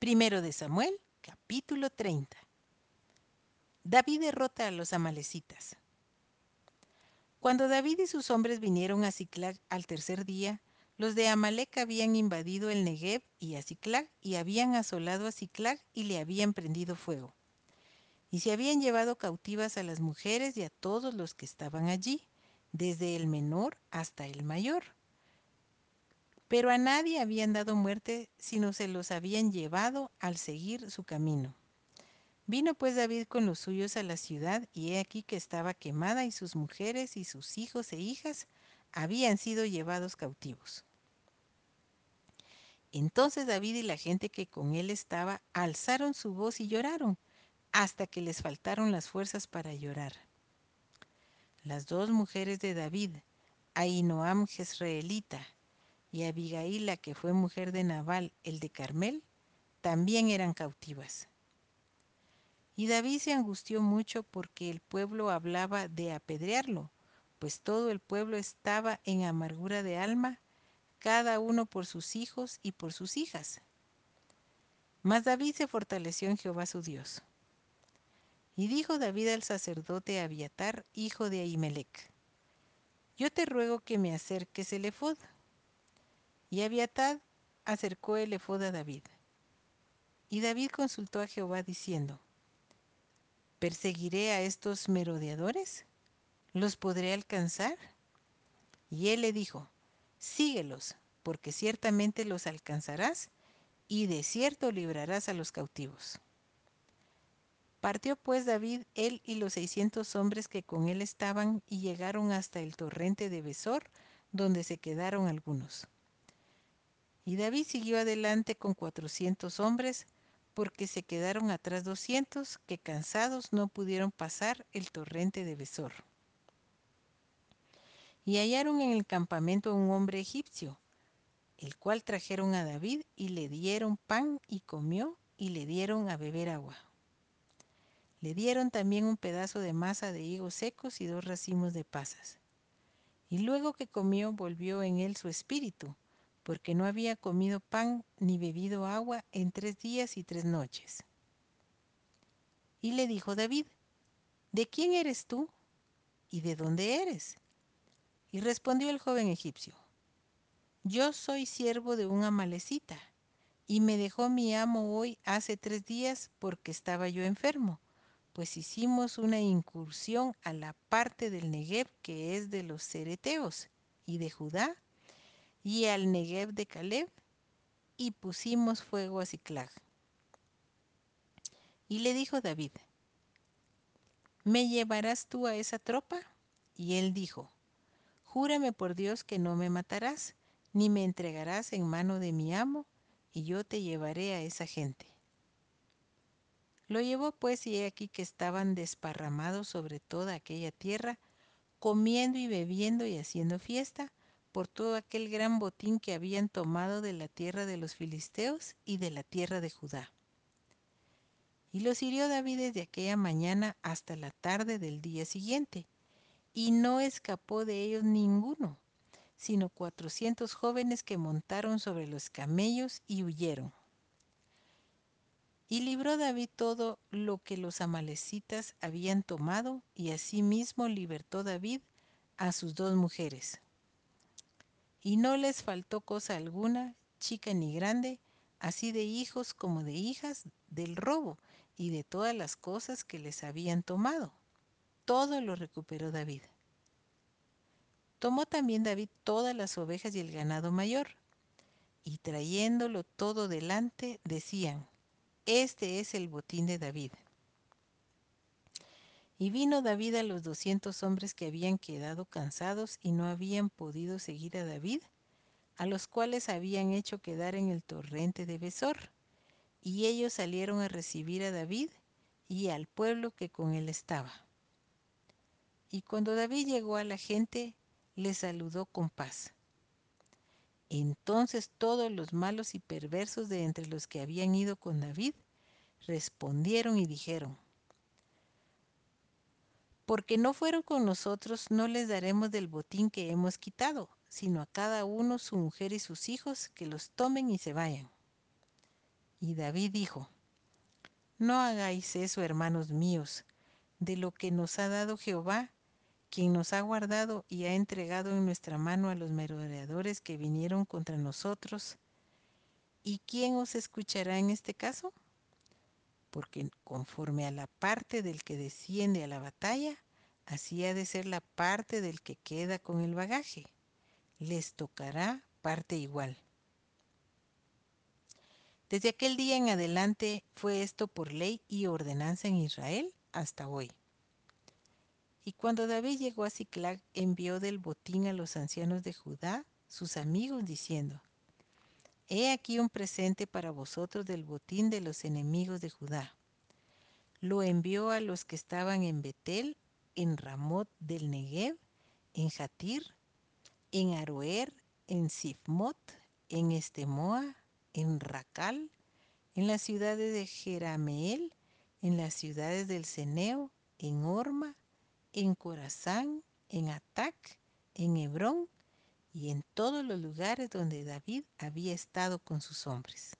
Primero de Samuel, capítulo 30. David derrota a los amalecitas. Cuando David y sus hombres vinieron a Ciclag al tercer día, los de Amalec habían invadido el Negev y a Ciclag y habían asolado a Ciclag y le habían prendido fuego. Y se habían llevado cautivas a las mujeres y a todos los que estaban allí, desde el menor hasta el mayor. Pero a nadie habían dado muerte, sino se los habían llevado al seguir su camino. Vino pues David con los suyos a la ciudad, y he aquí que estaba quemada, y sus mujeres y sus hijos e hijas habían sido llevados cautivos. Entonces David y la gente que con él estaba alzaron su voz y lloraron, hasta que les faltaron las fuerzas para llorar. Las dos mujeres de David, Ainoam Jezreelita y Abigaila, que fue mujer de Nabal, el de Carmel, también eran cautivas. Y David se angustió mucho porque el pueblo hablaba de apedrearlo, pues todo el pueblo estaba en amargura de alma, cada uno por sus hijos y por sus hijas. Mas David se fortaleció en Jehová su Dios. Y dijo David al sacerdote Abiatar, hijo de Ahimelech, Yo te ruego que me acerques el efod. Y Abiatar acercó el efod a David. Y David consultó a Jehová diciendo, ¿Perseguiré a estos merodeadores? ¿Los podré alcanzar? Y él le dijo, Síguelos, porque ciertamente los alcanzarás, y de cierto librarás a los cautivos. Partió pues David, él y los seiscientos hombres que con él estaban, y llegaron hasta el torrente de Besor, donde se quedaron algunos. Y David siguió adelante con cuatrocientos hombres, porque se quedaron atrás doscientos, que cansados no pudieron pasar el torrente de Besor. Y hallaron en el campamento a un hombre egipcio, el cual trajeron a David y le dieron pan y comió y le dieron a beber agua. Le dieron también un pedazo de masa de higos secos y dos racimos de pasas. Y luego que comió volvió en él su espíritu, porque no había comido pan ni bebido agua en tres días y tres noches. Y le dijo David, ¿De quién eres tú? ¿Y de dónde eres? Y respondió el joven egipcio, Yo soy siervo de un amalecita, y me dejó mi amo hoy hace tres días porque estaba yo enfermo, pues hicimos una incursión a la parte del Negev que es de los cereteos y de Judá, y al Negev de Caleb, y pusimos fuego a Ciclag. Y le dijo David, ¿me llevarás tú a esa tropa? Y él dijo, Júrame por Dios que no me matarás, ni me entregarás en mano de mi amo, y yo te llevaré a esa gente. Lo llevó pues y he aquí que estaban desparramados sobre toda aquella tierra, comiendo y bebiendo y haciendo fiesta, por todo aquel gran botín que habían tomado de la tierra de los filisteos y de la tierra de Judá. Y los hirió David desde aquella mañana hasta la tarde del día siguiente, y no escapó de ellos ninguno, sino cuatrocientos jóvenes que montaron sobre los camellos y huyeron. Y libró David todo lo que los amalecitas habían tomado, y asimismo libertó David a sus dos mujeres y no les faltó cosa alguna, chica ni grande, así de hijos como de hijas, del robo y de todas las cosas que les habían tomado. Todo lo recuperó David. Tomó también David todas las ovejas y el ganado mayor, y trayéndolo todo delante, decían, Este es el botín de David. Y vino David a los doscientos hombres que habían quedado cansados y no habían podido seguir a David, a los cuales habían hecho quedar en el torrente de Besor. Y ellos salieron a recibir a David y al pueblo que con él estaba. Y cuando David llegó a la gente, le saludó con paz. Entonces todos los malos y perversos de entre los que habían ido con David respondieron y dijeron, porque no fueron con nosotros, no les daremos del botín que hemos quitado, sino a cada uno su mujer y sus hijos, que los tomen y se vayan. Y David dijo, No hagáis eso, hermanos míos, de lo que nos ha dado Jehová, quien nos ha guardado y ha entregado en nuestra mano a los merodeadores que vinieron contra nosotros. ¿Y quién os escuchará en este caso? Porque conforme a la parte del que desciende a la batalla, así ha de ser la parte del que queda con el bagaje. Les tocará parte igual. Desde aquel día en adelante fue esto por ley y ordenanza en Israel hasta hoy. Y cuando David llegó a Ciclag, envió del botín a los ancianos de Judá, sus amigos, diciendo, He aquí un presente para vosotros del botín de los enemigos de Judá. Lo envió a los que estaban en Betel, en Ramot del Negev, en Jatir, en Aroer, en Sifmot, en Estemoa, en Racal, en las ciudades de Jerameel, en las ciudades del Ceneo, en Orma, en Corazán, en Atac, en Hebrón y en todos los lugares donde David había estado con sus hombres.